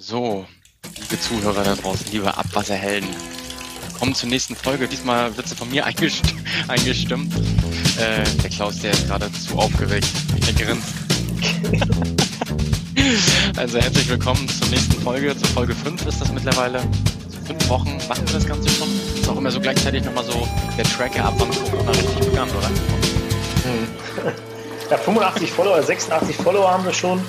So, liebe Zuhörer da draußen, liebe Abwasserhelden, kommen zur nächsten Folge. Diesmal wird sie von mir eingest eingestimmt. Äh, der Klaus, der ist gerade zu aufgeregt. Er grinst. also herzlich willkommen zur nächsten Folge. Zur Folge 5 ist das mittlerweile. Also fünf Wochen machen wir das Ganze schon. Ist auch immer so gleichzeitig nochmal so der Tracker ab, wann Corona richtig begann, oder? Hm. Ja, 85 Follower, 86 Follower haben wir schon.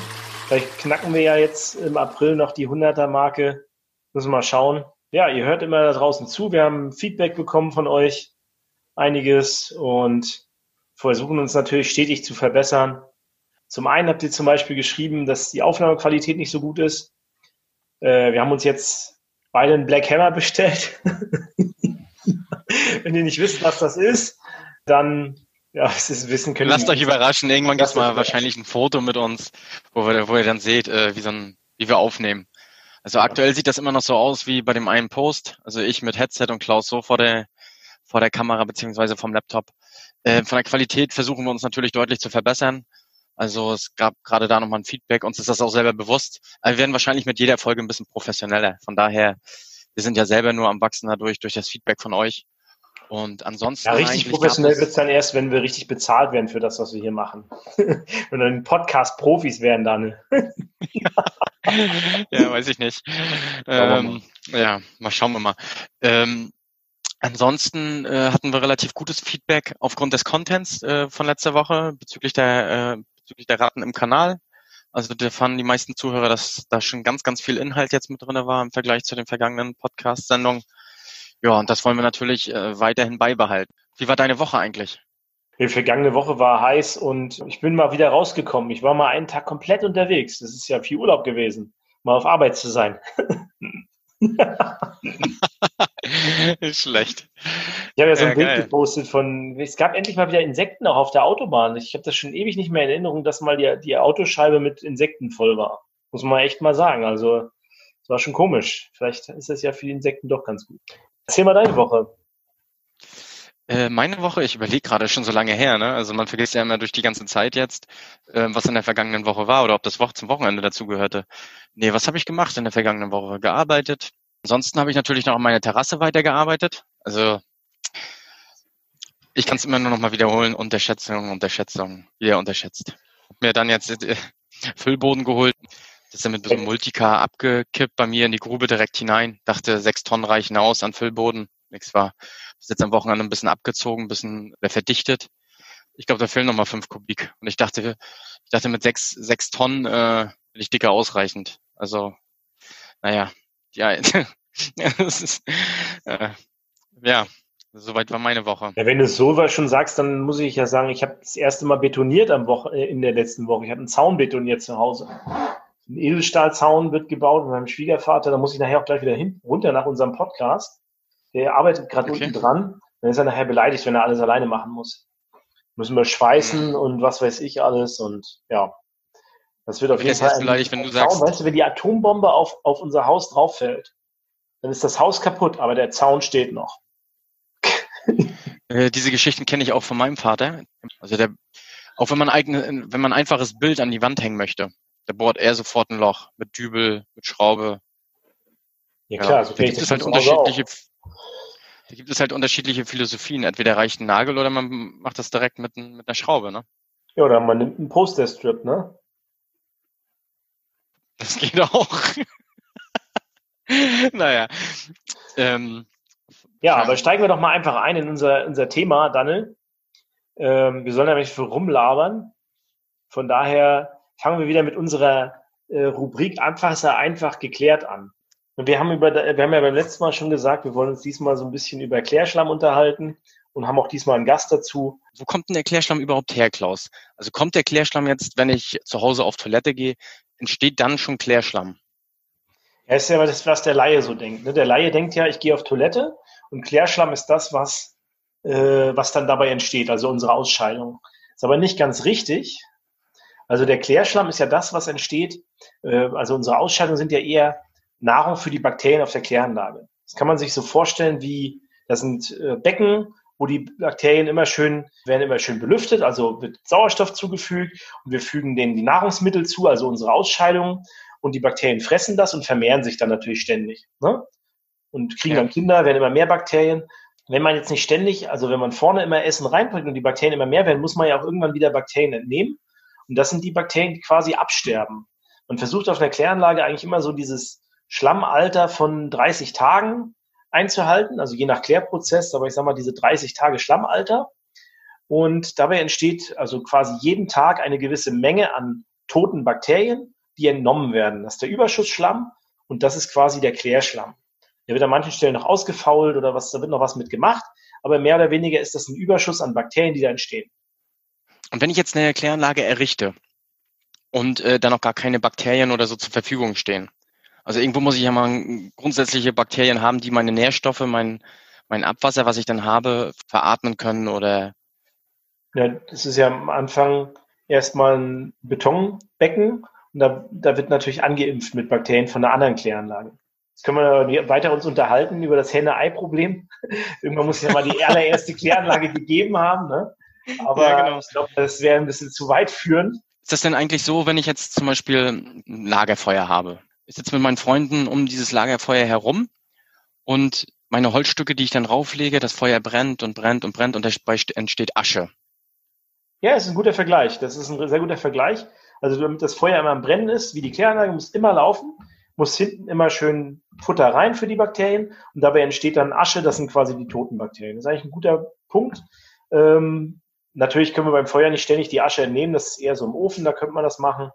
Vielleicht knacken wir ja jetzt im April noch die 100er-Marke. Müssen wir mal schauen. Ja, ihr hört immer da draußen zu. Wir haben Feedback bekommen von euch. Einiges und versuchen uns natürlich stetig zu verbessern. Zum einen habt ihr zum Beispiel geschrieben, dass die Aufnahmequalität nicht so gut ist. Äh, wir haben uns jetzt beide einen Black Hammer bestellt. Wenn ihr nicht wisst, was das ist, dann ja, es ist Wissen können. Lasst euch überraschen. Irgendwann gibt es mal wahrscheinlich ein Foto mit uns, wo, wir, wo ihr dann seht, äh, wie, so ein, wie wir aufnehmen. Also aktuell sieht das immer noch so aus wie bei dem einen Post. Also ich mit Headset und Klaus so vor der, vor der Kamera beziehungsweise vom Laptop. Äh, von der Qualität versuchen wir uns natürlich deutlich zu verbessern. Also es gab gerade da nochmal ein Feedback. Uns ist das auch selber bewusst. Wir werden wahrscheinlich mit jeder Folge ein bisschen professioneller. Von daher, wir sind ja selber nur am Wachsen dadurch, durch das Feedback von euch. Und ansonsten. Ja, richtig professionell wird es dann erst, wenn wir richtig bezahlt werden für das, was wir hier machen. wenn dann Podcast-Profis werden dann. ja, weiß ich nicht. Ähm, ja, mal schauen wir mal. Ähm, ansonsten äh, hatten wir relativ gutes Feedback aufgrund des Contents äh, von letzter Woche bezüglich der, äh, bezüglich der Raten im Kanal. Also da fanden die meisten Zuhörer, dass da schon ganz, ganz viel Inhalt jetzt mit drinne war im Vergleich zu den vergangenen Podcast-Sendungen. Ja, und das wollen wir natürlich äh, weiterhin beibehalten. Wie war deine Woche eigentlich? Die vergangene Woche war heiß und ich bin mal wieder rausgekommen. Ich war mal einen Tag komplett unterwegs. Das ist ja viel Urlaub gewesen, mal auf Arbeit zu sein. ist schlecht. Ich habe ja so ein ja, Bild geil. gepostet von, es gab endlich mal wieder Insekten auch auf der Autobahn. Ich habe das schon ewig nicht mehr in Erinnerung, dass mal die, die Autoscheibe mit Insekten voll war. Muss man echt mal sagen. Also, es war schon komisch. Vielleicht ist das ja für die Insekten doch ganz gut. Erzähl mal deine Woche. Äh, meine Woche, ich überlege gerade schon so lange her, ne? Also man vergisst ja immer durch die ganze Zeit jetzt, äh, was in der vergangenen Woche war oder ob das Woche zum Wochenende dazugehörte. Nee, was habe ich gemacht in der vergangenen Woche? Gearbeitet. Ansonsten habe ich natürlich noch an meiner Terrasse weitergearbeitet. Also ich kann es immer nur noch mal wiederholen, Unterschätzung, Unterschätzung, wieder unterschätzt. Hab mir dann jetzt äh, Füllboden geholt, das ist dann mit so einem Multicar abgekippt bei mir in die Grube direkt hinein. Dachte, sechs Tonnen reichen aus an Füllboden. Nichts war. Ist jetzt am Wochenende ein bisschen abgezogen, ein bisschen verdichtet. Ich glaube, da fehlen nochmal fünf Kubik. Und ich dachte, ich dachte, mit sechs, sechs Tonnen äh, bin ich dicker ausreichend. Also, naja, ja, das ist, äh, ja, soweit war meine Woche. Ja, wenn du es so schon sagst, dann muss ich ja sagen, ich habe das erste Mal betoniert am Woche, äh, in der letzten Woche. Ich habe einen Zaun betoniert zu Hause ein Edelstahlzaun wird gebaut mit meinem Schwiegervater. Da muss ich nachher auch gleich wieder hin, runter nach unserem Podcast. Der arbeitet gerade okay. unten dran. Dann ist er nachher beleidigt, wenn er alles alleine machen muss. Müssen wir schweißen und was weiß ich alles und ja. Das wird auf jeden Fall. beleidigt, wenn du sagst. Zaun, weißt du, wenn die Atombombe auf, auf unser Haus drauf fällt, dann ist das Haus kaputt, aber der Zaun steht noch. Äh, diese Geschichten kenne ich auch von meinem Vater. Also der, auch wenn man, eigene, wenn man ein einfaches Bild an die Wand hängen möchte, da bohrt er sofort ein Loch mit Dübel, mit Schraube. Ja klar, ja, so da gibt es halt unterschiedliche, da gibt es halt unterschiedliche Philosophien. Entweder reicht ein Nagel oder man macht das direkt mit, mit einer Schraube, ne? Ja, oder man nimmt einen Poster-Strip, ne? Das geht auch. naja. Ähm, ja, aber steigen wir doch mal einfach ein in unser, unser Thema, Daniel. Ähm, wir sollen ja nicht für rumlabern. Von daher fangen wir wieder mit unserer äh, Rubrik sehr einfach geklärt an. Und wir haben über, wir haben ja beim letzten Mal schon gesagt, wir wollen uns diesmal so ein bisschen über Klärschlamm unterhalten und haben auch diesmal einen Gast dazu. Wo kommt denn der Klärschlamm überhaupt her, Klaus? Also kommt der Klärschlamm jetzt, wenn ich zu Hause auf Toilette gehe, entsteht dann schon Klärschlamm? Ja, ist ja das, was der Laie so denkt. Ne? Der Laie denkt ja, ich gehe auf Toilette und Klärschlamm ist das, was, äh, was dann dabei entsteht, also unsere Ausscheidung. Ist aber nicht ganz richtig, also der Klärschlamm ist ja das, was entsteht. Äh, also unsere Ausscheidungen sind ja eher Nahrung für die Bakterien auf der Kläranlage. Das kann man sich so vorstellen wie, das sind äh, Becken, wo die Bakterien immer schön, werden immer schön belüftet, also wird Sauerstoff zugefügt und wir fügen denen die Nahrungsmittel zu, also unsere Ausscheidungen. und die Bakterien fressen das und vermehren sich dann natürlich ständig. Ne? Und kriegen ja. dann Kinder, werden immer mehr Bakterien. Wenn man jetzt nicht ständig, also wenn man vorne immer Essen reinbringt und die Bakterien immer mehr werden, muss man ja auch irgendwann wieder Bakterien entnehmen. Und das sind die Bakterien, die quasi absterben. Man versucht auf einer Kläranlage eigentlich immer so dieses Schlammalter von 30 Tagen einzuhalten, also je nach Klärprozess, aber ich sage mal diese 30 Tage Schlammalter. Und dabei entsteht also quasi jeden Tag eine gewisse Menge an toten Bakterien, die entnommen werden. Das ist der Überschussschlamm und das ist quasi der Klärschlamm. Der wird an manchen Stellen noch ausgefault oder was, da wird noch was mit gemacht, aber mehr oder weniger ist das ein Überschuss an Bakterien, die da entstehen. Und wenn ich jetzt eine Kläranlage errichte und äh, dann noch gar keine Bakterien oder so zur Verfügung stehen, also irgendwo muss ich ja mal grundsätzliche Bakterien haben, die meine Nährstoffe, mein, mein Abwasser, was ich dann habe, veratmen können oder ja, das ist ja am Anfang erstmal ein Betonbecken und da, da wird natürlich angeimpft mit Bakterien von einer anderen Kläranlage. Jetzt können wir weiter uns unterhalten über das Henne-Ei-Problem. Irgendwann muss es ja mal die allererste Kläranlage gegeben haben. Ne? Aber ja, genau. ich glaube, das wäre ein bisschen zu weit führend. Ist das denn eigentlich so, wenn ich jetzt zum Beispiel ein Lagerfeuer habe? Ich sitze mit meinen Freunden um dieses Lagerfeuer herum und meine Holzstücke, die ich dann rauflege, das Feuer brennt und brennt und brennt und dabei entsteht Asche. Ja, ist ein guter Vergleich. Das ist ein sehr guter Vergleich. Also damit das Feuer immer am Brennen ist, wie die Kläranlage, muss immer laufen, muss hinten immer schön Futter rein für die Bakterien und dabei entsteht dann Asche, das sind quasi die toten Bakterien. Das ist eigentlich ein guter Punkt. Ähm, natürlich können wir beim Feuer nicht ständig die Asche entnehmen, das ist eher so im Ofen, da könnte man das machen.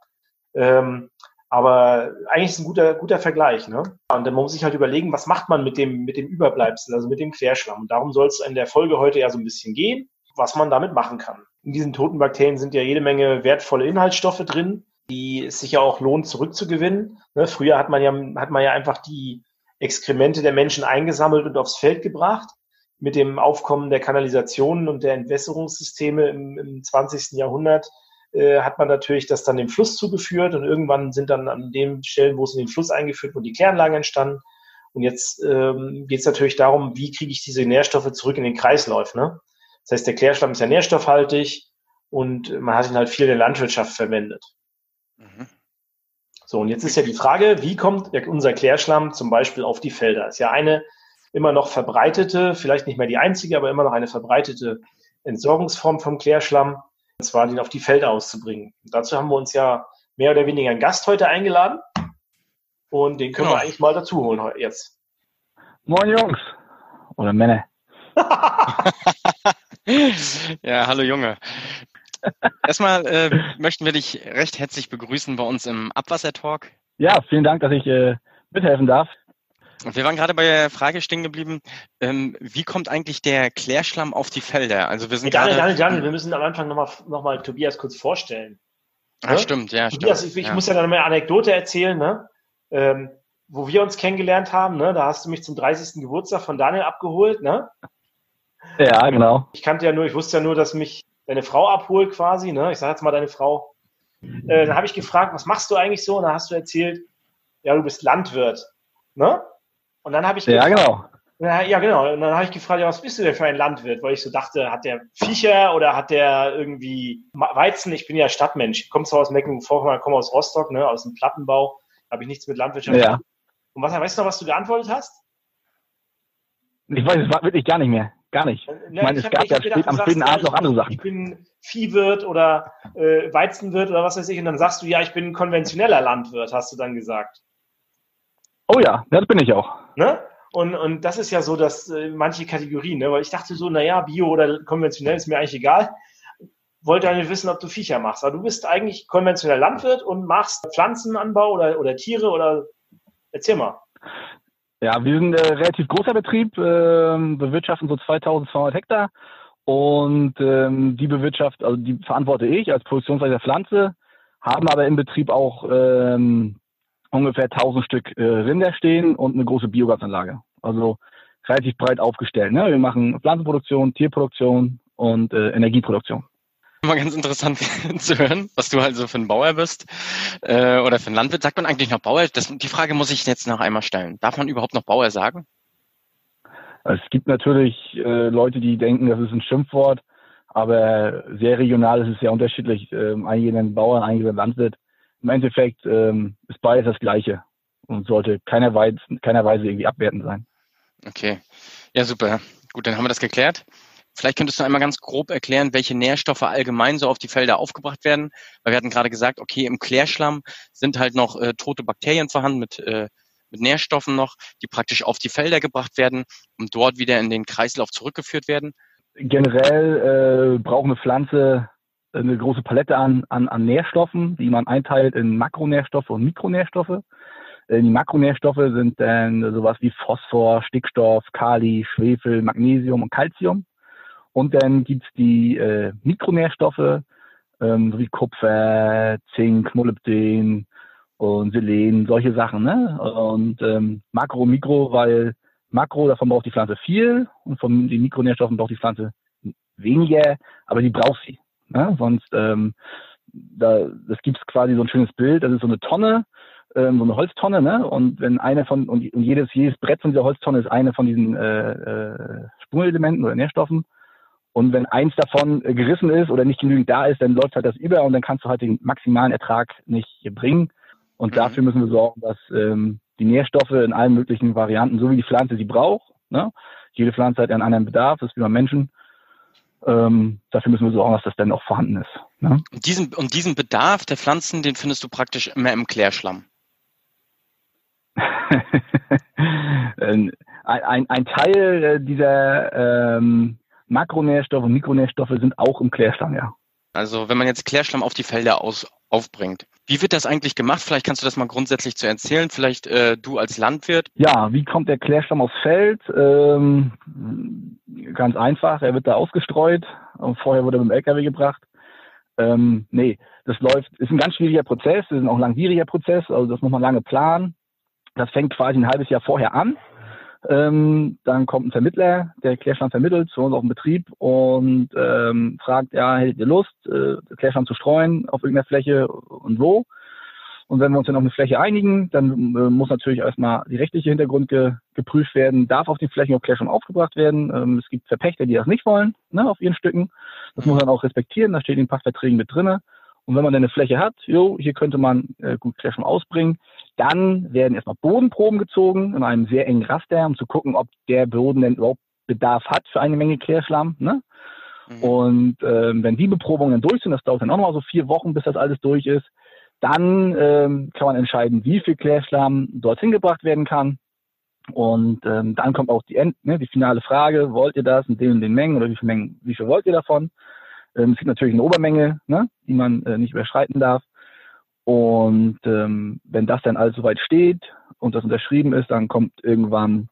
Ähm, aber eigentlich ist ein guter, guter Vergleich. Ne? Und dann muss man sich halt überlegen, was macht man mit dem, mit dem Überbleibsel, also mit dem Querschlamm. Und darum soll es in der Folge heute ja so ein bisschen gehen, was man damit machen kann in diesen toten Bakterien sind ja jede Menge wertvolle Inhaltsstoffe drin, die es sich ja auch lohnt, zurückzugewinnen. Ne, früher hat man ja, hat man ja einfach die Exkremente der Menschen eingesammelt und aufs Feld gebracht. Mit dem Aufkommen der Kanalisationen und der Entwässerungssysteme im, im 20. Jahrhundert äh, hat man natürlich das dann dem Fluss zugeführt und irgendwann sind dann an den Stellen, wo es in den Fluss eingeführt wurde, die Kläranlagen entstanden. Und jetzt ähm, geht es natürlich darum, wie kriege ich diese Nährstoffe zurück in den Kreislauf. Ne? Das heißt, der Klärschlamm ist ja nährstoffhaltig und man hat ihn halt viel in der Landwirtschaft verwendet. Mhm. So, und jetzt ist ja die Frage, wie kommt unser Klärschlamm zum Beispiel auf die Felder? Das ist ja eine immer noch verbreitete, vielleicht nicht mehr die einzige, aber immer noch eine verbreitete Entsorgungsform vom Klärschlamm, und zwar den auf die Felder auszubringen. Und dazu haben wir uns ja mehr oder weniger einen Gast heute eingeladen und den können genau. wir eigentlich mal dazu holen jetzt. Moin Jungs oder Männer. ja, hallo Junge. Erstmal äh, möchten wir dich recht herzlich begrüßen bei uns im Abwassertalk. Ja, vielen Dank, dass ich äh, mithelfen darf. Wir waren gerade bei der Frage stehen geblieben, ähm, wie kommt eigentlich der Klärschlamm auf die Felder? Also wir sind hey, Daniel, Daniel, Daniel, wir müssen am Anfang nochmal noch mal Tobias kurz vorstellen. Ah, ne? stimmt, ja. Tobias, stimmt, ich, ich ja. muss ja noch eine Anekdote erzählen, ne? Ähm, wo wir uns kennengelernt haben, ne? da hast du mich zum 30. Geburtstag von Daniel abgeholt, ne? Ja, genau. Ich kannte ja nur, ich wusste ja nur, dass mich deine Frau abholt quasi, ne? Ich sage jetzt mal deine Frau. Äh, dann habe ich gefragt, was machst du eigentlich so? Und dann hast du erzählt, ja, du bist Landwirt, ne? Und dann habe ich ja genau. Ja, genau. Und dann habe ich gefragt, ja, was bist du denn für ein Landwirt? Weil ich so dachte, hat der Viecher oder hat der irgendwie Weizen? Ich bin ja Stadtmensch. Ich komme zwar aus Mecklenburg-Vorpommern, komme aus Rostock, ne, aus dem Plattenbau. Habe ich nichts mit Landwirtschaft. Ja. Und was, weißt du noch, was du geantwortet hast? Ich weiß es wirklich gar nicht mehr. Gar nicht. Ich meine, es gab ja spät, am späten Abend noch andere Sachen. Ich bin Viehwirt oder äh, Weizenwirt oder was weiß ich. Und dann sagst du, ja, ich bin konventioneller Landwirt, hast du dann gesagt. Oh ja, das bin ich auch. Ne? Und, und das ist ja so, dass äh, manche Kategorien, ne? weil ich dachte so, naja, Bio oder konventionell ist mir eigentlich egal. Wollte nicht wissen, ob du Viecher machst. Aber du bist eigentlich konventioneller Landwirt und machst Pflanzenanbau oder, oder Tiere oder erzähl mal. Ja, wir sind ein äh, relativ großer Betrieb, äh, bewirtschaften so 2200 Hektar und ähm, die bewirtschaft, also die verantworte ich als Produktionsleiter Pflanze, haben aber im Betrieb auch ähm, ungefähr 1000 Stück äh, Rinder stehen und eine große Biogasanlage. Also relativ breit aufgestellt. Ne? Wir machen Pflanzenproduktion, Tierproduktion und äh, Energieproduktion mal ganz interessant zu hören, was du halt so für ein Bauer bist äh, oder für ein Landwirt. Sagt man eigentlich noch Bauer? Das, die Frage muss ich jetzt noch einmal stellen. Darf man überhaupt noch Bauer sagen? Es gibt natürlich äh, Leute, die denken, das ist ein Schimpfwort, aber sehr regional ist es sehr unterschiedlich. Ähm, einige nennen Bauer, einige nennen Landwirt. Im Endeffekt ähm, ist beides das Gleiche und sollte keinerweise, keinerweise irgendwie abwertend sein. Okay. Ja, super. Gut, dann haben wir das geklärt. Vielleicht könntest du einmal ganz grob erklären, welche Nährstoffe allgemein so auf die Felder aufgebracht werden. Weil wir hatten gerade gesagt, okay, im Klärschlamm sind halt noch äh, tote Bakterien vorhanden mit, äh, mit Nährstoffen noch, die praktisch auf die Felder gebracht werden und dort wieder in den Kreislauf zurückgeführt werden. Generell äh, braucht eine Pflanze eine große Palette an, an, an Nährstoffen, die man einteilt in Makronährstoffe und Mikronährstoffe. Äh, die Makronährstoffe sind dann sowas wie Phosphor, Stickstoff, Kali, Schwefel, Magnesium und Calcium. Und dann gibt's die äh, Mikronährstoffe, ähm, wie Kupfer, Zink, Molybden und Selen, solche Sachen. Ne? Und ähm, Makro, Mikro, weil Makro, davon braucht die Pflanze viel und von den Mikronährstoffen braucht die Pflanze weniger, aber die braucht sie. Ne? Sonst, ähm, da, das gibt's quasi so ein schönes Bild, das ist so eine Tonne, ähm, so eine Holztonne, ne? Und wenn eine von, und, und jedes, jedes Brett von dieser Holztonne ist eine von diesen äh, äh, Spurenelementen oder Nährstoffen. Und wenn eins davon äh, gerissen ist oder nicht genügend da ist, dann läuft halt das über und dann kannst du halt den maximalen Ertrag nicht bringen. Und mhm. dafür müssen wir sorgen, dass ähm, die Nährstoffe in allen möglichen Varianten, so wie die Pflanze sie braucht, ne? jede Pflanze hat einen anderen Bedarf, das ist wie beim Menschen. Ähm, dafür müssen wir sorgen, dass das dann auch vorhanden ist. Ne? Und, diesen, und diesen Bedarf der Pflanzen, den findest du praktisch immer im Klärschlamm. ein, ein, ein, Teil dieser ähm, Makronährstoffe und Mikronährstoffe sind auch im Klärschlamm, ja. Also wenn man jetzt Klärschlamm auf die Felder aus, aufbringt, wie wird das eigentlich gemacht? Vielleicht kannst du das mal grundsätzlich zu erzählen. Vielleicht äh, du als Landwirt. Ja, wie kommt der Klärschlamm aufs Feld? Ähm, ganz einfach, er wird da ausgestreut und vorher wurde er mit dem LKW gebracht. Ähm, nee, das läuft, ist ein ganz schwieriger Prozess, ist ein auch langwieriger Prozess, also das muss man lange planen. Das fängt quasi ein halbes Jahr vorher an. Ähm, dann kommt ein Vermittler, der Klärschlamm vermittelt zu uns auf dem Betrieb und ähm, fragt, ja, hättet ihr Lust, äh, Klärschlamm zu streuen auf irgendeiner Fläche und wo? Und wenn wir uns dann auf eine Fläche einigen, dann äh, muss natürlich erstmal die rechtliche Hintergrund ge geprüft werden, darf auf den Flächen auch Klärschlamm aufgebracht werden. Ähm, es gibt Verpächter, die das nicht wollen, ne, auf ihren Stücken. Das muss man auch respektieren, das steht in den Pachtverträgen mit drinne. Und wenn man dann eine Fläche hat, jo, hier könnte man äh, gut Klärschlamm ausbringen, dann werden erstmal Bodenproben gezogen in einem sehr engen Raster, um zu gucken, ob der Boden denn überhaupt Bedarf hat für eine Menge Klärschlamm. Ne? Mhm. Und ähm, wenn die Beprobungen durch sind, das dauert dann auch noch mal so vier Wochen, bis das alles durch ist, dann ähm, kann man entscheiden, wie viel Klärschlamm dorthin gebracht werden kann. Und ähm, dann kommt auch die, End, ne, die finale Frage, wollt ihr das in den und den Mengen oder wie viel Mengen, wie viel wollt ihr davon? Ähm, es gibt natürlich eine Obermenge, ne, die man äh, nicht überschreiten darf. Und ähm, wenn das dann alles soweit steht und das unterschrieben ist, dann kommt irgendwann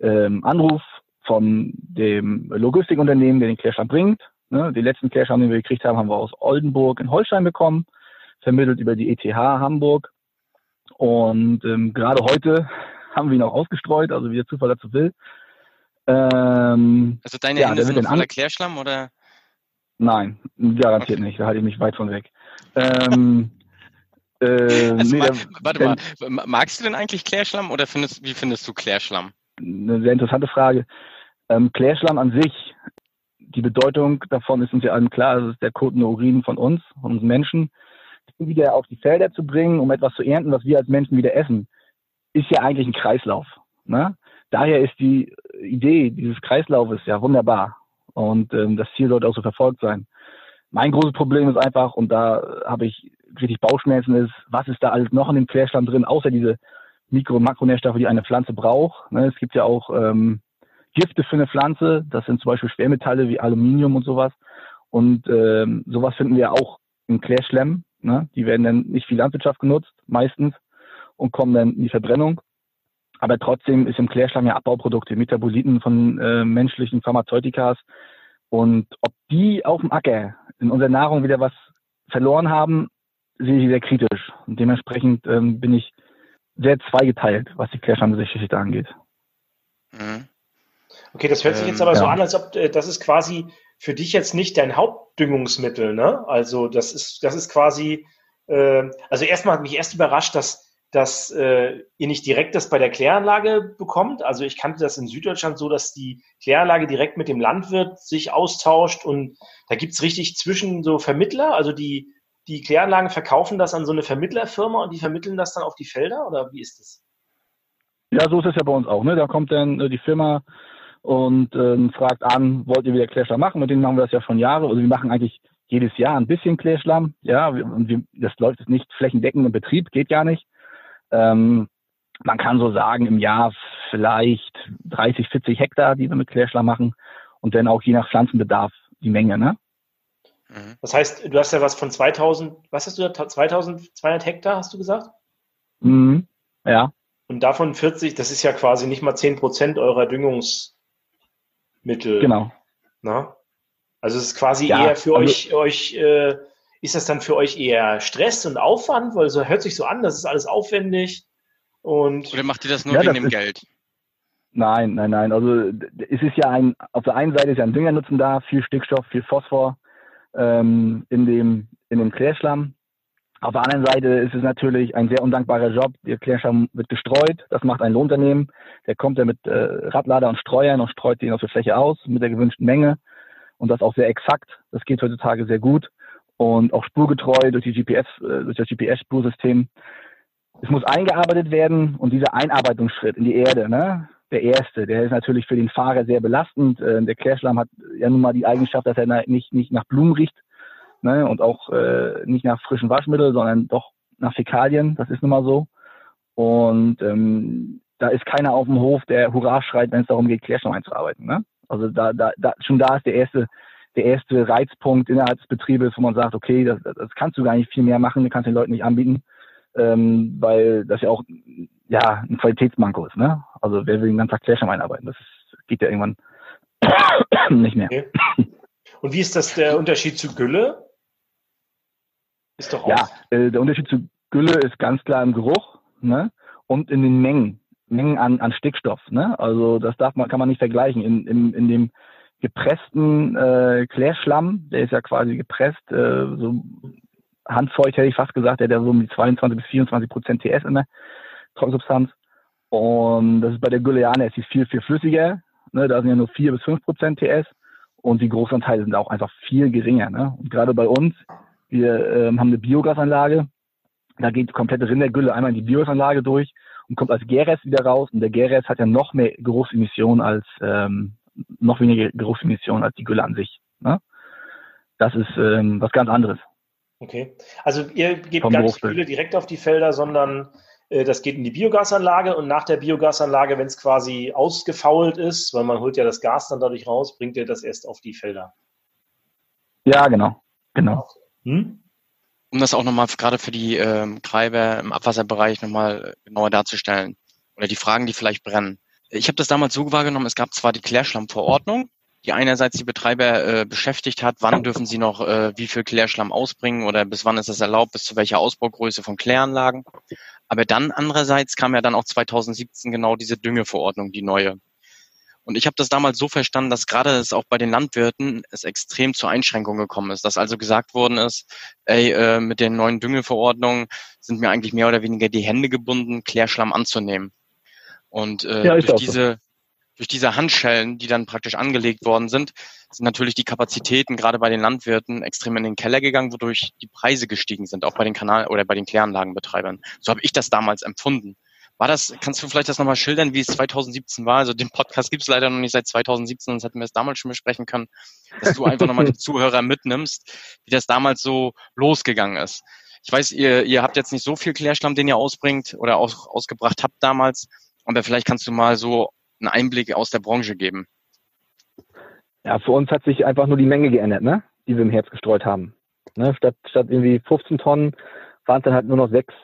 ähm, Anruf von dem Logistikunternehmen, der den Klärschlamm bringt. Ne? Den letzten Klärschlamm, den wir gekriegt haben, haben wir aus Oldenburg in Holstein bekommen, vermittelt über die ETH Hamburg. Und ähm, gerade heute haben wir ihn auch ausgestreut, also wie der Zufall dazu will. Ähm, also deine ja, Hände sind voller Klärschlamm oder? Nein, garantiert okay. nicht. Da halte ich mich weit von weg. Ähm, äh, also, nee, warte mal, magst du denn eigentlich Klärschlamm oder findest, wie findest du Klärschlamm? Eine sehr interessante Frage. Ähm, Klärschlamm an sich, die Bedeutung davon ist uns ja allen klar, das ist der kotende Urin von uns, von uns Menschen. Wieder auf die Felder zu bringen, um etwas zu ernten, was wir als Menschen wieder essen, ist ja eigentlich ein Kreislauf. Ne? Daher ist die Idee dieses Kreislaufes ja wunderbar. Und ähm, das Ziel sollte auch so verfolgt sein. Mein großes Problem ist einfach, und da habe ich richtig Bauchschmerzen, ist, was ist da alles noch in dem Klärschlamm drin, außer diese Mikro- und Makronährstoffe, die eine Pflanze braucht. Ne? Es gibt ja auch ähm, Gifte für eine Pflanze, das sind zum Beispiel Schwermetalle wie Aluminium und sowas. Und ähm, sowas finden wir auch in Klärschlämmen. Ne? Die werden dann nicht für Landwirtschaft genutzt, meistens, und kommen dann in die Verbrennung. Aber trotzdem ist im Klärschlamm ja Abbauprodukte, Metaboliten von äh, menschlichen Pharmazeutikas. Und ob die auf dem Acker in unserer Nahrung wieder was verloren haben, sehe ich sehr kritisch. Und dementsprechend ähm, bin ich sehr zweigeteilt, was die Klärschlammgeschichte angeht. Mhm. Okay, das hört sich jetzt ähm, aber ja. so an, als ob äh, das ist quasi für dich jetzt nicht dein Hauptdüngungsmittel, ne? Also das ist, das ist quasi, äh, also erstmal hat mich erst überrascht, dass dass äh, ihr nicht direkt das bei der Kläranlage bekommt. Also ich kannte das in Süddeutschland so, dass die Kläranlage direkt mit dem Landwirt sich austauscht und da gibt's richtig zwischen so Vermittler, also die die Kläranlagen verkaufen das an so eine Vermittlerfirma und die vermitteln das dann auf die Felder oder wie ist das? Ja, so ist es ja bei uns auch. Ne? Da kommt dann äh, die Firma und äh, fragt an, wollt ihr wieder Klärschlamm machen? Mit denen machen wir das ja schon Jahre. Also wir machen eigentlich jedes Jahr ein bisschen Klärschlamm. Ja, und wir, das läuft jetzt nicht flächendeckend im Betrieb, geht gar nicht. Ähm, man kann so sagen, im Jahr vielleicht 30, 40 Hektar, die wir mit Klärschlamm machen und dann auch je nach Pflanzenbedarf die Menge. Ne? Mhm. Das heißt, du hast ja was von 2000, was hast du da, 2200 Hektar, hast du gesagt? Mhm, ja. Und davon 40, das ist ja quasi nicht mal 10 Prozent eurer Düngungsmittel. Genau. Na? Also es ist quasi ja, eher für also, euch, euch äh, ist das dann für euch eher Stress und Aufwand, weil so hört sich so an, das ist alles aufwendig. Und Oder macht ihr das nur ja, wegen das dem ist, Geld? Nein, nein, nein. Also es ist ja ein, auf der einen Seite ist ja ein Düngernutzen da, viel Stickstoff, viel Phosphor ähm, in dem, in dem Klärschlamm. Auf der anderen Seite ist es natürlich ein sehr undankbarer Job. Der Klärschlamm wird gestreut. Das macht ein Lohnunternehmen. Der kommt ja mit äh, Radlader und Streuern und streut den auf der Fläche aus mit der gewünschten Menge. Und das auch sehr exakt. Das geht heutzutage sehr gut. Und auch spurgetreu durch die GPS, äh, durch das GPS-Spursystem. Es muss eingearbeitet werden und dieser Einarbeitungsschritt in die Erde, ne, der erste, der ist natürlich für den Fahrer sehr belastend. Äh, der Klärschlamm hat ja nun mal die Eigenschaft, dass er nicht, nicht nach Blumen riecht ne? und auch äh, nicht nach frischen Waschmitteln, sondern doch nach Fäkalien. Das ist nun mal so. Und ähm, da ist keiner auf dem Hof, der Hurra schreit, wenn es darum geht, Klärschlamm einzuarbeiten. Ne? Also da, da, da, schon da ist der erste, der erste Reizpunkt innerhalb des Betriebes, wo man sagt, okay, das, das kannst du gar nicht viel mehr machen, du kannst den Leuten nicht anbieten, ähm, weil das ja auch ja, ein Qualitätsmanko ist. Ne? Also wer will den ganzen Tag Klärschlamm einarbeiten? Das ist, geht ja irgendwann nicht mehr. Okay. Und wie ist das der Unterschied zu Gülle? Ist doch auch. Ja, äh, der Unterschied zu Gülle ist ganz klar im Geruch ne? und in den Mengen, Mengen an, an Stickstoff. Ne? Also das darf man, kann man nicht vergleichen. In, in, in dem gepressten äh, Klärschlamm, der ist ja quasi gepresst, äh, so handfeucht hätte ich fast gesagt, der hat ja so um die 22 bis 24 Prozent TS in der Trockensubstanz. Und das ist bei der Gülle ja, ist die viel, viel flüssiger. Ne? Da sind ja nur 4 bis 5 Prozent TS. Und die Großanteile sind auch einfach viel geringer. Ne? Und gerade bei uns, wir ähm, haben eine Biogasanlage. Da geht die komplette Rindergülle einmal in die Biogasanlage durch und kommt als Gärrest wieder raus. Und der Gärrest hat ja noch mehr Geruchsemissionen als, ähm, noch weniger Geruchsemissionen als die Gülle an sich. Ne? Das ist ähm, was ganz anderes. Okay. Also ihr gebt gar nicht die Gülle direkt auf die Felder, sondern äh, das geht in die Biogasanlage und nach der Biogasanlage, wenn es quasi ausgefault ist, weil man holt ja das Gas dann dadurch raus, bringt ihr das erst auf die Felder. Ja, genau. Genau. Hm? Um das auch nochmal gerade für die ähm, Treiber im Abwasserbereich nochmal genauer darzustellen oder die Fragen, die vielleicht brennen. Ich habe das damals so wahrgenommen, es gab zwar die Klärschlammverordnung, die einerseits die Betreiber äh, beschäftigt hat, wann dürfen sie noch äh, wie viel Klärschlamm ausbringen oder bis wann ist das erlaubt, bis zu welcher Ausbaugröße von Kläranlagen. Aber dann andererseits kam ja dann auch 2017 genau diese Düngeverordnung, die neue. Und ich habe das damals so verstanden, dass gerade es auch bei den Landwirten es extrem zur Einschränkung gekommen ist, dass also gesagt worden ist, ey, äh, mit den neuen Düngeverordnungen sind mir eigentlich mehr oder weniger die Hände gebunden, Klärschlamm anzunehmen. Und äh, ja, durch diese so durch diese Handschellen, die dann praktisch angelegt worden sind, sind natürlich die Kapazitäten gerade bei den Landwirten extrem in den Keller gegangen, wodurch die Preise gestiegen sind, auch bei den Kanal- oder bei den Kläranlagenbetreibern. So habe ich das damals empfunden. War das, kannst du vielleicht das nochmal schildern, wie es 2017 war? Also den Podcast gibt es leider noch nicht seit 2017, sonst hätten wir es damals schon besprechen können, dass du einfach nochmal die Zuhörer mitnimmst, wie das damals so losgegangen ist. Ich weiß, ihr, ihr habt jetzt nicht so viel Klärschlamm, den ihr ausbringt oder auch ausgebracht habt damals, aber vielleicht kannst du mal so einen Einblick aus der Branche geben? Ja, für uns hat sich einfach nur die Menge geändert, ne? die wir im Herbst gestreut haben. Ne? Statt, statt irgendwie 15 Tonnen waren es dann halt nur noch sechs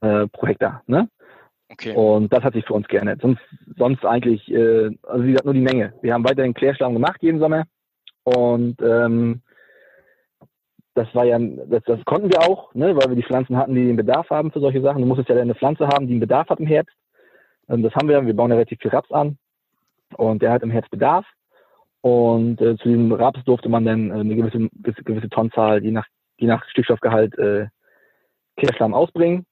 äh, pro Hektar. Ne? Okay. Und das hat sich für uns geändert. Sonst, sonst eigentlich, äh, also wie gesagt, nur die Menge. Wir haben weiterhin Klärschlamm gemacht jeden Sommer. Und ähm, das war ja, das, das konnten wir auch, ne, weil wir die Pflanzen hatten, die den Bedarf haben für solche Sachen. Du musstest ja eine Pflanze haben, die einen Bedarf hat im Herbst. Ähm, das haben wir, wir bauen ja relativ viel Raps an und der hat im Herz Bedarf. Und äh, zu diesem Raps durfte man dann äh, eine gewisse, gewisse Tonnenzahl, je nach, je nach Stickstoffgehalt, äh, Kehrschlamm ausbringen.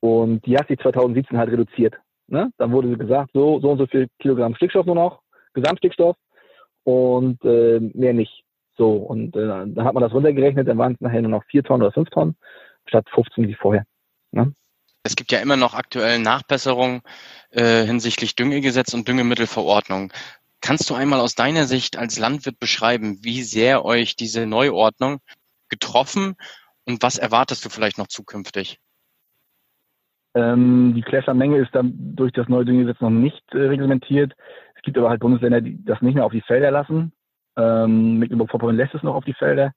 Und die hat sich 2017 halt reduziert. Ne? Dann wurde gesagt, so, so und so viel Kilogramm Stickstoff nur noch, Gesamtstickstoff und äh, mehr nicht. So, und äh, dann hat man das runtergerechnet, dann waren es nachher nur noch vier Tonnen oder fünf Tonnen, statt 15 wie vorher. Ne? Es gibt ja immer noch aktuell Nachbesserungen äh, hinsichtlich Düngegesetz und Düngemittelverordnung. Kannst du einmal aus deiner Sicht als Landwirt beschreiben, wie sehr euch diese Neuordnung getroffen und was erwartest du vielleicht noch zukünftig? Ähm, die Klässermenge ist dann durch das neue Düngegesetz noch nicht äh, reglementiert. Es gibt aber halt Bundesländer, die das nicht mehr auf die Felder lassen. Ähm, Mecklenburg-Vorpommern lässt es noch auf die Felder.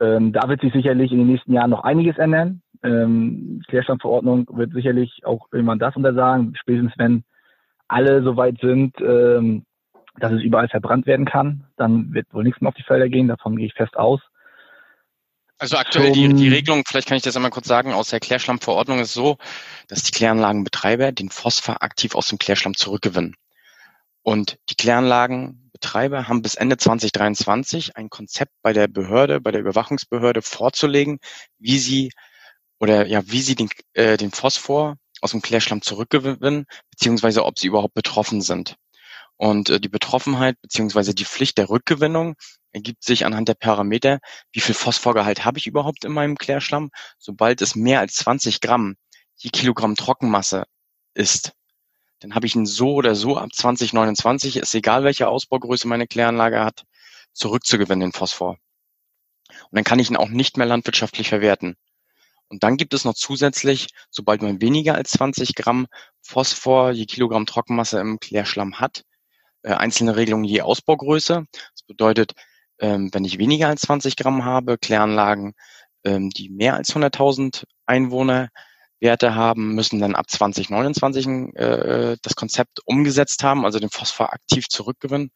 Ähm, da wird sich sicherlich in den nächsten Jahren noch einiges ändern. Ähm, Klärstandverordnung wird sicherlich auch irgendwann das untersagen, spätestens wenn alle soweit sind, ähm, dass es überall verbrannt werden kann, dann wird wohl nichts mehr auf die Felder gehen, davon gehe ich fest aus. Also aktuell die, die Regelung, vielleicht kann ich das einmal kurz sagen, aus der Klärschlammverordnung ist so, dass die Kläranlagenbetreiber den Phosphor aktiv aus dem Klärschlamm zurückgewinnen. Und die Kläranlagenbetreiber haben bis Ende 2023 ein Konzept bei der Behörde, bei der Überwachungsbehörde vorzulegen, wie sie oder ja, wie sie den, äh, den Phosphor aus dem Klärschlamm zurückgewinnen, beziehungsweise ob sie überhaupt betroffen sind. Und äh, die Betroffenheit beziehungsweise die Pflicht der Rückgewinnung ergibt sich anhand der Parameter, wie viel Phosphorgehalt habe ich überhaupt in meinem Klärschlamm. Sobald es mehr als 20 Gramm je Kilogramm Trockenmasse ist, dann habe ich ihn so oder so ab 2029, ist egal welche Ausbaugröße meine Kläranlage hat, zurückzugewinnen, den Phosphor. Und dann kann ich ihn auch nicht mehr landwirtschaftlich verwerten. Und dann gibt es noch zusätzlich, sobald man weniger als 20 Gramm Phosphor je Kilogramm Trockenmasse im Klärschlamm hat, äh, einzelne Regelungen je Ausbaugröße. Das bedeutet, ähm, wenn ich weniger als 20 Gramm habe, Kläranlagen, ähm, die mehr als 100.000 Einwohnerwerte haben, müssen dann ab 2029 äh, das Konzept umgesetzt haben, also den Phosphor aktiv zurückgewinnen.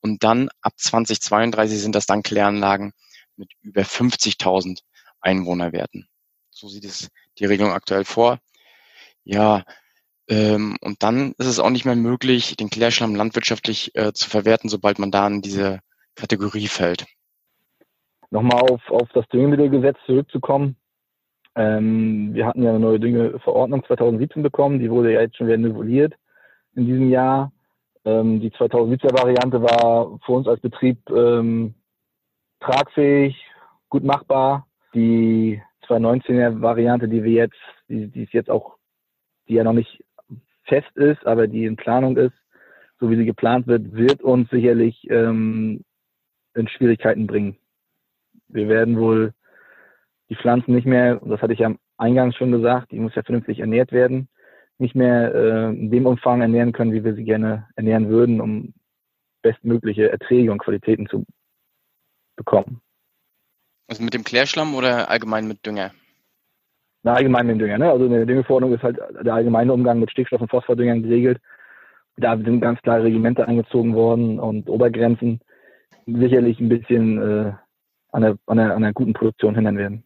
Und dann ab 2032 sind das dann Kläranlagen mit über 50.000 Einwohnerwerten. So sieht es die Regelung aktuell vor. Ja, ähm, und dann ist es auch nicht mehr möglich, den Klärschlamm landwirtschaftlich äh, zu verwerten, sobald man da in diese Kategorie fällt. Nochmal auf, auf das Düngemittelgesetz zurückzukommen. Ähm, wir hatten ja eine neue Düngeverordnung 2017 bekommen, die wurde ja jetzt schon wieder nivelliert in diesem Jahr. Ähm, die 2017er Variante war für uns als Betrieb ähm, tragfähig, gut machbar. Die 2019er Variante, die wir jetzt, die, die ist jetzt auch, die ja noch nicht fest ist, aber die in Planung ist, so wie sie geplant wird, wird uns sicherlich ähm, in Schwierigkeiten bringen. Wir werden wohl die Pflanzen nicht mehr, das hatte ich ja am Eingang schon gesagt, die muss ja vernünftig ernährt werden, nicht mehr äh, in dem Umfang ernähren können, wie wir sie gerne ernähren würden, um bestmögliche Erträge und Qualitäten zu bekommen. Also mit dem Klärschlamm oder allgemein mit Dünger? Na, allgemein mit Dünger. Ne? Also in der Düngeverordnung ist halt der allgemeine Umgang mit Stickstoff- und Phosphordüngern geregelt. Da sind ganz klare Regimente eingezogen worden und Obergrenzen sicherlich ein bisschen äh, an, der, an, der, an der guten Produktion hindern werden.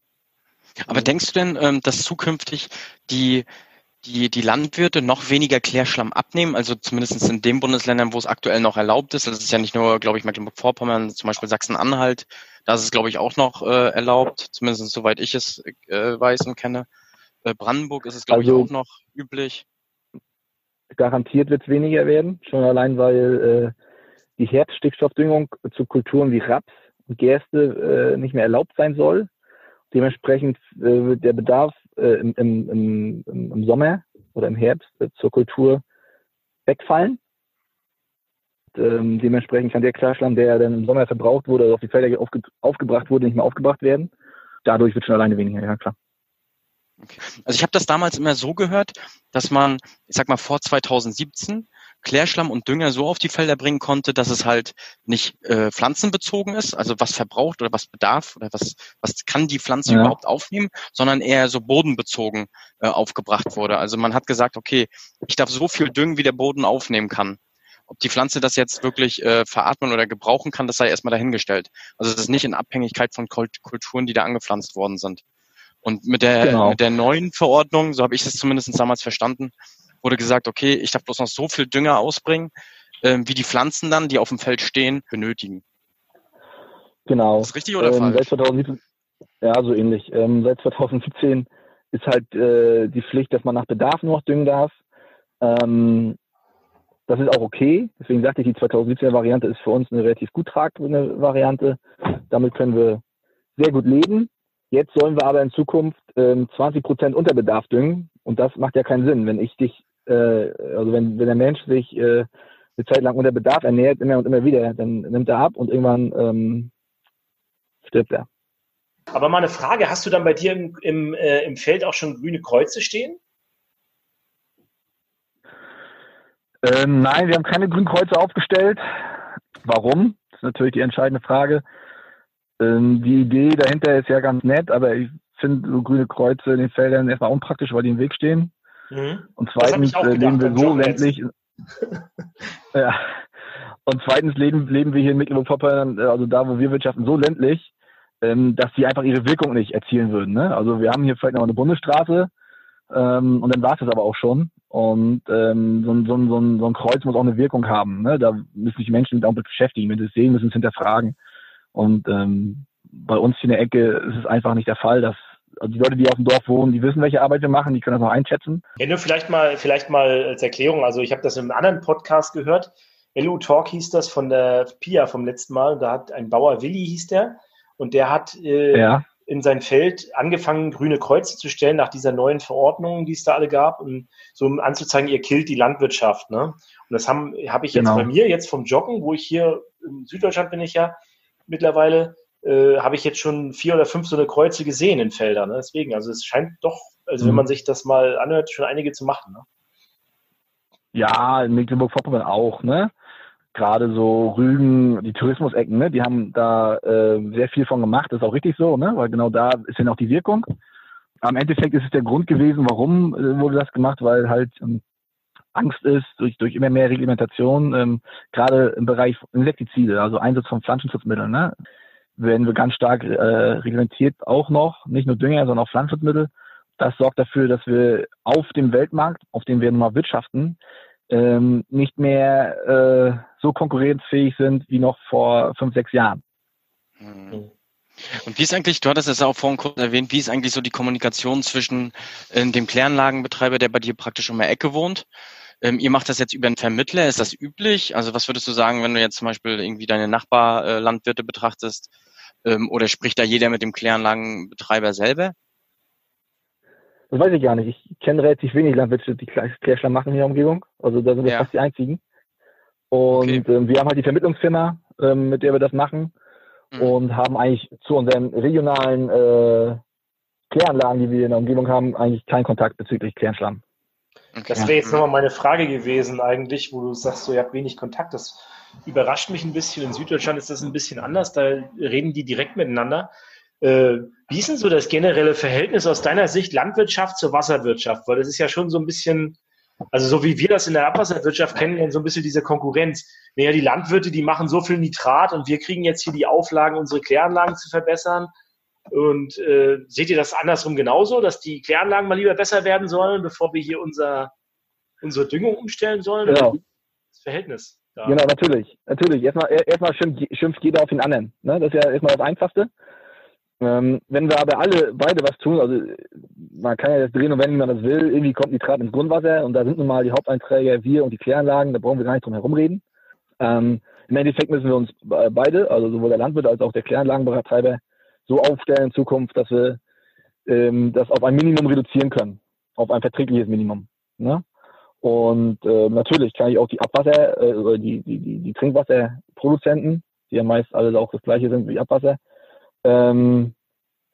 Aber denkst du denn, ähm, dass zukünftig die die, die Landwirte noch weniger Klärschlamm abnehmen, also zumindest in den Bundesländern, wo es aktuell noch erlaubt ist. Das ist ja nicht nur, glaube ich, Mecklenburg-Vorpommern, zum Beispiel Sachsen-Anhalt. Da ist es, glaube ich, auch noch äh, erlaubt, zumindest soweit ich es äh, weiß und kenne. Äh, Brandenburg ist es, glaube also, ich, auch noch üblich. Garantiert wird es weniger werden, schon allein, weil äh, die Herbststickstoffdüngung zu Kulturen wie Raps und Gerste äh, nicht mehr erlaubt sein soll. Dementsprechend äh, wird der Bedarf äh, im, im, im, im Sommer oder im Herbst äh, zur Kultur wegfallen. Und, ähm, dementsprechend kann der Klarschlamm, der dann im Sommer verbraucht wurde, also auf die Felder aufge aufgebracht wurde, nicht mehr aufgebracht werden. Dadurch wird schon alleine weniger, ja klar. Okay. Also ich habe das damals immer so gehört, dass man, ich sag mal vor 2017 Klärschlamm und Dünger so auf die Felder bringen konnte, dass es halt nicht äh, pflanzenbezogen ist, also was verbraucht oder was bedarf oder was, was kann die Pflanze ja. überhaupt aufnehmen, sondern eher so bodenbezogen äh, aufgebracht wurde. Also man hat gesagt, okay, ich darf so viel düngen, wie der Boden aufnehmen kann. Ob die Pflanze das jetzt wirklich äh, veratmen oder gebrauchen kann, das sei erstmal dahingestellt. Also es ist nicht in Abhängigkeit von Kulturen, die da angepflanzt worden sind. Und mit der, genau. mit der neuen Verordnung, so habe ich es zumindest damals verstanden, wurde gesagt, okay, ich darf bloß noch so viel Dünger ausbringen, äh, wie die Pflanzen dann, die auf dem Feld stehen, benötigen. Genau. Ist richtig oder ähm, falsch? Seit 2017, ja, so ähnlich. Ähm, seit 2017 ist halt äh, die Pflicht, dass man nach Bedarf nur noch düngen darf. Ähm, Das ist auch okay. Deswegen sagte ich, die 2017er Variante ist für uns eine relativ gut tragende Variante. Damit können wir sehr gut leben. Jetzt sollen wir aber in Zukunft ähm, 20 Prozent Unterbedarf düngen. Und das macht ja keinen Sinn, wenn ich dich, also wenn, wenn der Mensch sich äh, eine Zeit lang unter Bedarf ernährt, immer und immer wieder, dann nimmt er ab und irgendwann ähm, stirbt er. Aber mal eine Frage, hast du dann bei dir im, im, äh, im Feld auch schon grüne Kreuze stehen? Äh, nein, wir haben keine grünen Kreuze aufgestellt. Warum? Das ist natürlich die entscheidende Frage. Ähm, die Idee dahinter ist ja ganz nett, aber ich finde so grüne Kreuze in den Feldern erstmal unpraktisch, weil die im Weg stehen. Mhm. Und zweitens äh, leben wir so ländlich. ja. Und zweitens leben, leben wir hier in Mecklenburg-Vorpommern, äh, also da, wo wir wirtschaften, so ländlich, ähm, dass die einfach ihre Wirkung nicht erzielen würden. Ne? Also wir haben hier vielleicht noch eine Bundesstraße ähm, und dann war es das aber auch schon. Und ähm, so, so, so, so ein Kreuz muss auch eine Wirkung haben. Ne? Da müssen sich Menschen damit beschäftigen, wenn sie es sehen, müssen es hinterfragen. Und ähm, bei uns hier in der Ecke ist es einfach nicht der Fall, dass also die Leute, die auf dem Dorf wohnen, die wissen, welche Arbeit wir machen, die können das auch einschätzen. Ja, nur vielleicht mal, vielleicht mal als Erklärung. Also ich habe das in einem anderen Podcast gehört. LU Talk hieß das von der Pia vom letzten Mal. Da hat ein Bauer Willi hieß der und der hat äh, ja. in sein Feld angefangen, grüne Kreuze zu stellen nach dieser neuen Verordnung, die es da alle gab, und so um anzuzeigen, ihr killt die Landwirtschaft. Ne? Und das habe hab ich jetzt genau. bei mir, jetzt vom Joggen, wo ich hier in Süddeutschland bin ich ja mittlerweile, äh, habe ich jetzt schon vier oder fünf so eine Kreuze gesehen in Feldern. Ne? Deswegen, also es scheint doch, also mhm. wenn man sich das mal anhört, schon einige zu machen. Ne? Ja, in Mecklenburg-Vorpommern auch, ne? Gerade so Rügen, die Tourismusecken, ne? Die haben da äh, sehr viel von gemacht, das ist auch richtig so, ne? Weil genau da ist ja noch die Wirkung. Am Endeffekt ist es der Grund gewesen, warum äh, wurde das gemacht, weil halt ähm, Angst ist durch, durch immer mehr Reglementation, ähm, gerade im Bereich Insektizide, also Einsatz von Pflanzenschutzmitteln, ne? Werden wir ganz stark äh, reglementiert auch noch, nicht nur Dünger, sondern auch Pflanzenschutzmittel. Das sorgt dafür, dass wir auf dem Weltmarkt, auf dem wir nun mal wirtschaften, ähm, nicht mehr äh, so konkurrenzfähig sind wie noch vor fünf, sechs Jahren. Mhm. Und wie ist eigentlich, du hattest es auch vorhin kurz erwähnt, wie ist eigentlich so die Kommunikation zwischen äh, dem Kläranlagenbetreiber, der bei dir praktisch um die Ecke wohnt? Ähm, ihr macht das jetzt über einen Vermittler, ist das üblich? Also was würdest du sagen, wenn du jetzt zum Beispiel irgendwie deine Nachbarlandwirte äh, betrachtest? Ähm, oder spricht da jeder mit dem Kläranlagenbetreiber selber? Das weiß ich gar nicht. Ich kenne relativ wenig Landwirte, die Klärschlamm machen in der Umgebung. Also da sind wir ja. fast die einzigen. Und okay. ähm, wir haben halt die Vermittlungsfirma, ähm, mit der wir das machen. Mhm. Und haben eigentlich zu unseren regionalen äh, Kläranlagen, die wir in der Umgebung haben, eigentlich keinen Kontakt bezüglich Klärschlamm. Das wäre jetzt nochmal meine Frage gewesen eigentlich, wo du sagst, so, ihr habt wenig Kontakt. Das überrascht mich ein bisschen. In Süddeutschland ist das ein bisschen anders. Da reden die direkt miteinander. Äh, wie ist denn so das generelle Verhältnis aus deiner Sicht Landwirtschaft zur Wasserwirtschaft? Weil das ist ja schon so ein bisschen, also so wie wir das in der Abwasserwirtschaft kennen, so ein bisschen diese Konkurrenz. Naja, die Landwirte, die machen so viel Nitrat und wir kriegen jetzt hier die Auflagen, unsere Kläranlagen zu verbessern. Und äh, seht ihr das andersrum genauso, dass die Kläranlagen mal lieber besser werden sollen, bevor wir hier unser, unsere Düngung umstellen sollen? Genau. Das Verhältnis. Da. Genau, natürlich. Natürlich. Erstmal, erstmal schimpft, schimpft jeder auf den anderen. Ne? Das ist ja erstmal das Einfachste. Ähm, wenn wir aber alle beide was tun, also man kann ja das drehen und wenn man das will, irgendwie kommt Nitrat ins Grundwasser und da sind nun mal die Haupteinträger, wir und die Kläranlagen, da brauchen wir gar nicht drum herum reden. Ähm, Im Endeffekt müssen wir uns beide, also sowohl der Landwirt als auch der Kläranlagenbetreiber, so aufstellen in Zukunft, dass wir ähm, das auf ein Minimum reduzieren können, auf ein verträgliches Minimum. Ne? Und äh, natürlich kann ich auch die Abwasser, äh, die, die, die, die Trinkwasserproduzenten, die ja meist alle auch das gleiche sind wie Abwasser, ähm,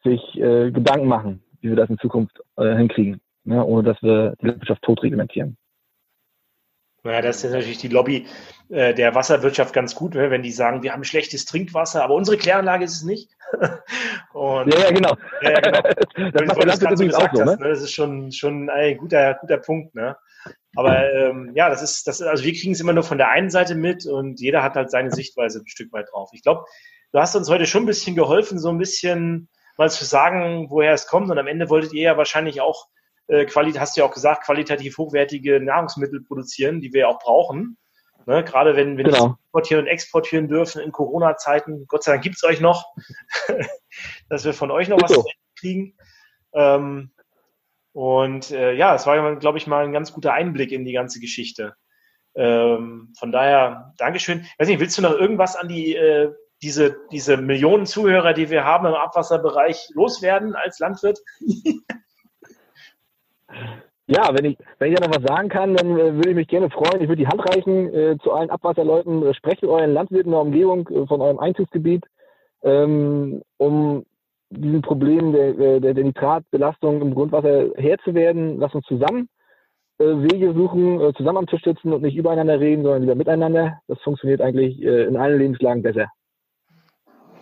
sich äh, Gedanken machen, wie wir das in Zukunft äh, hinkriegen, ne? ohne dass wir die Landwirtschaft tot reglementieren. Naja, das ist natürlich die Lobby äh, der Wasserwirtschaft ganz gut, ne? wenn die sagen, wir haben schlechtes Trinkwasser, aber unsere Kläranlage ist es nicht. Und, ja, ja, genau. Ja, ja, genau. das, macht das, so, so, ne? ne? das ist schon, schon ein guter, guter Punkt. Ne? Aber ähm, ja, das ist, das, also wir kriegen es immer nur von der einen Seite mit und jeder hat halt seine Sichtweise ein Stück weit drauf. Ich glaube, du hast uns heute schon ein bisschen geholfen, so ein bisschen mal zu sagen, woher es kommt. Und am Ende wolltet ihr ja wahrscheinlich auch äh, hast du ja auch gesagt, qualitativ hochwertige Nahrungsmittel produzieren, die wir ja auch brauchen. Ne? Gerade wenn wir genau. nicht importieren und exportieren dürfen in Corona-Zeiten. Gott sei Dank gibt es euch noch, dass wir von euch noch was kriegen. Ähm, und äh, ja, es war, glaube ich, mal ein ganz guter Einblick in die ganze Geschichte. Ähm, von daher, Dankeschön. Weiß nicht, willst du noch irgendwas an die äh, diese, diese Millionen Zuhörer, die wir haben im Abwasserbereich, loswerden als Landwirt? Ja, wenn ich, wenn ich da noch was sagen kann, dann äh, würde ich mich gerne freuen. Ich würde die Hand reichen äh, zu allen Abwasserleuten. Äh, sprecht mit euren Landwirten in der Umgebung äh, von eurem Einzugsgebiet, ähm, um diesem Problem der, der, der Nitratbelastung im Grundwasser Herr zu werden. Lasst uns zusammen äh, Wege suchen, äh, zusammen am Tisch sitzen und nicht übereinander reden, sondern wieder miteinander. Das funktioniert eigentlich in allen Lebenslagen besser.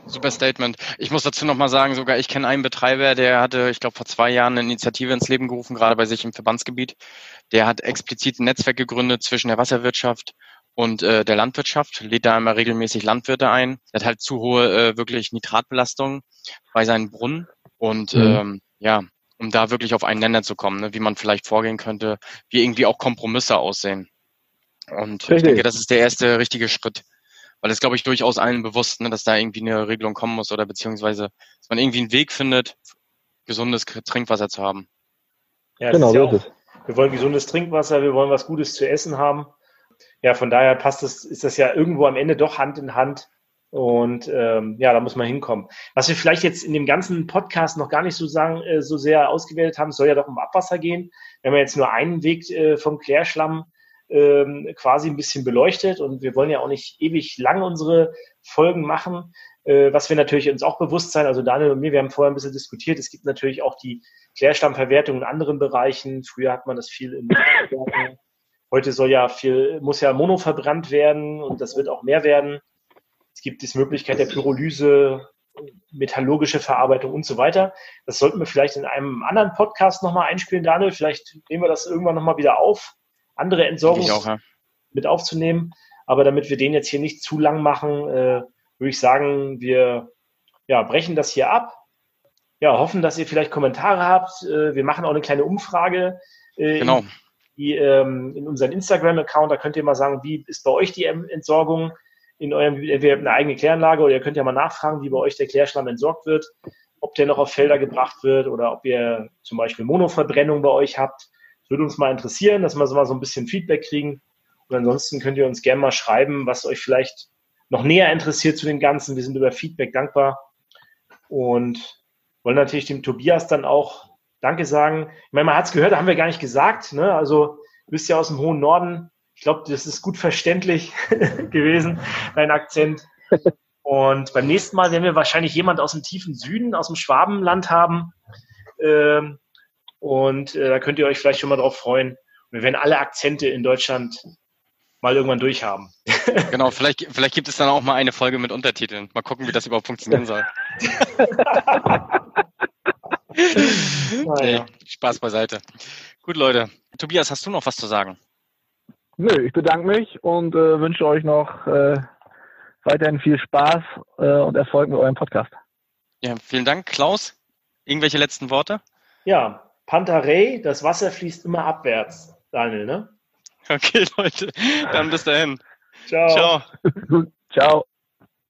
Super Statement. Ich muss dazu nochmal sagen, sogar ich kenne einen Betreiber, der hatte, ich glaube, vor zwei Jahren eine Initiative ins Leben gerufen, gerade bei sich im Verbandsgebiet. Der hat explizit ein Netzwerk gegründet zwischen der Wasserwirtschaft und äh, der Landwirtschaft, lädt da immer regelmäßig Landwirte ein. Er hat halt zu hohe äh, wirklich Nitratbelastung bei seinen Brunnen und mhm. ähm, ja, um da wirklich auf einen Nenner zu kommen, ne, wie man vielleicht vorgehen könnte, wie irgendwie auch Kompromisse aussehen. Und Richtig. ich denke, das ist der erste richtige Schritt. Weil es, glaube ich, durchaus allen bewusst, ne, dass da irgendwie eine Regelung kommen muss oder beziehungsweise, dass man irgendwie einen Weg findet, gesundes Trinkwasser zu haben. Ja, genau, ja es. Wir wollen gesundes Trinkwasser, wir wollen was Gutes zu essen haben. Ja, von daher passt es, ist das ja irgendwo am Ende doch Hand in Hand. Und ähm, ja, da muss man hinkommen. Was wir vielleicht jetzt in dem ganzen Podcast noch gar nicht so sagen, äh, so sehr ausgewählt haben, soll ja doch um Abwasser gehen. Wir haben ja jetzt nur einen Weg äh, vom Klärschlamm ähm, quasi ein bisschen beleuchtet und wir wollen ja auch nicht ewig lang unsere Folgen machen, äh, was wir natürlich uns auch bewusst sein, also Daniel und mir, wir haben vorher ein bisschen diskutiert, es gibt natürlich auch die Klärstammverwertung in anderen Bereichen, früher hat man das viel in Heute soll ja viel, muss ja Mono verbrannt werden und das wird auch mehr werden. Es gibt die Möglichkeit der Pyrolyse, metallurgische Verarbeitung und so weiter. Das sollten wir vielleicht in einem anderen Podcast nochmal einspielen, Daniel. Vielleicht nehmen wir das irgendwann nochmal wieder auf andere Entsorgung ja. mit aufzunehmen. Aber damit wir den jetzt hier nicht zu lang machen, äh, würde ich sagen, wir ja, brechen das hier ab. Ja, hoffen, dass ihr vielleicht Kommentare habt. Äh, wir machen auch eine kleine Umfrage. Äh, genau. Die, ähm, in unseren Instagram-Account, da könnt ihr mal sagen, wie ist bei euch die Entsorgung in eurem, entweder eine eigene Kläranlage oder ihr könnt ja mal nachfragen, wie bei euch der Klärschlamm entsorgt wird, ob der noch auf Felder gebracht wird oder ob ihr zum Beispiel Monoverbrennung bei euch habt. Würde uns mal interessieren, dass wir so mal so ein bisschen Feedback kriegen. Und ansonsten könnt ihr uns gerne mal schreiben, was euch vielleicht noch näher interessiert zu dem Ganzen. Wir sind über Feedback dankbar und wollen natürlich dem Tobias dann auch Danke sagen. Ich meine, man hat es gehört, haben wir gar nicht gesagt. Ne? Also du bist ja aus dem hohen Norden. Ich glaube, das ist gut verständlich gewesen, dein Akzent. Und beim nächsten Mal werden wir wahrscheinlich jemand aus dem tiefen Süden, aus dem Schwabenland haben. Ähm, und äh, da könnt ihr euch vielleicht schon mal drauf freuen. Und wir werden alle Akzente in Deutschland mal irgendwann durchhaben. Genau, vielleicht, vielleicht gibt es dann auch mal eine Folge mit Untertiteln. Mal gucken, wie das überhaupt funktionieren soll. nee, Spaß beiseite. Gut, Leute. Tobias, hast du noch was zu sagen? Nö, ich bedanke mich und äh, wünsche euch noch äh, weiterhin viel Spaß äh, und Erfolg mit eurem Podcast. Ja, vielen Dank. Klaus, irgendwelche letzten Worte? Ja, Pantarei, das Wasser fließt immer abwärts, Daniel, ne? Okay, Leute, dann bis dahin. Ciao. Ciao. Ciao.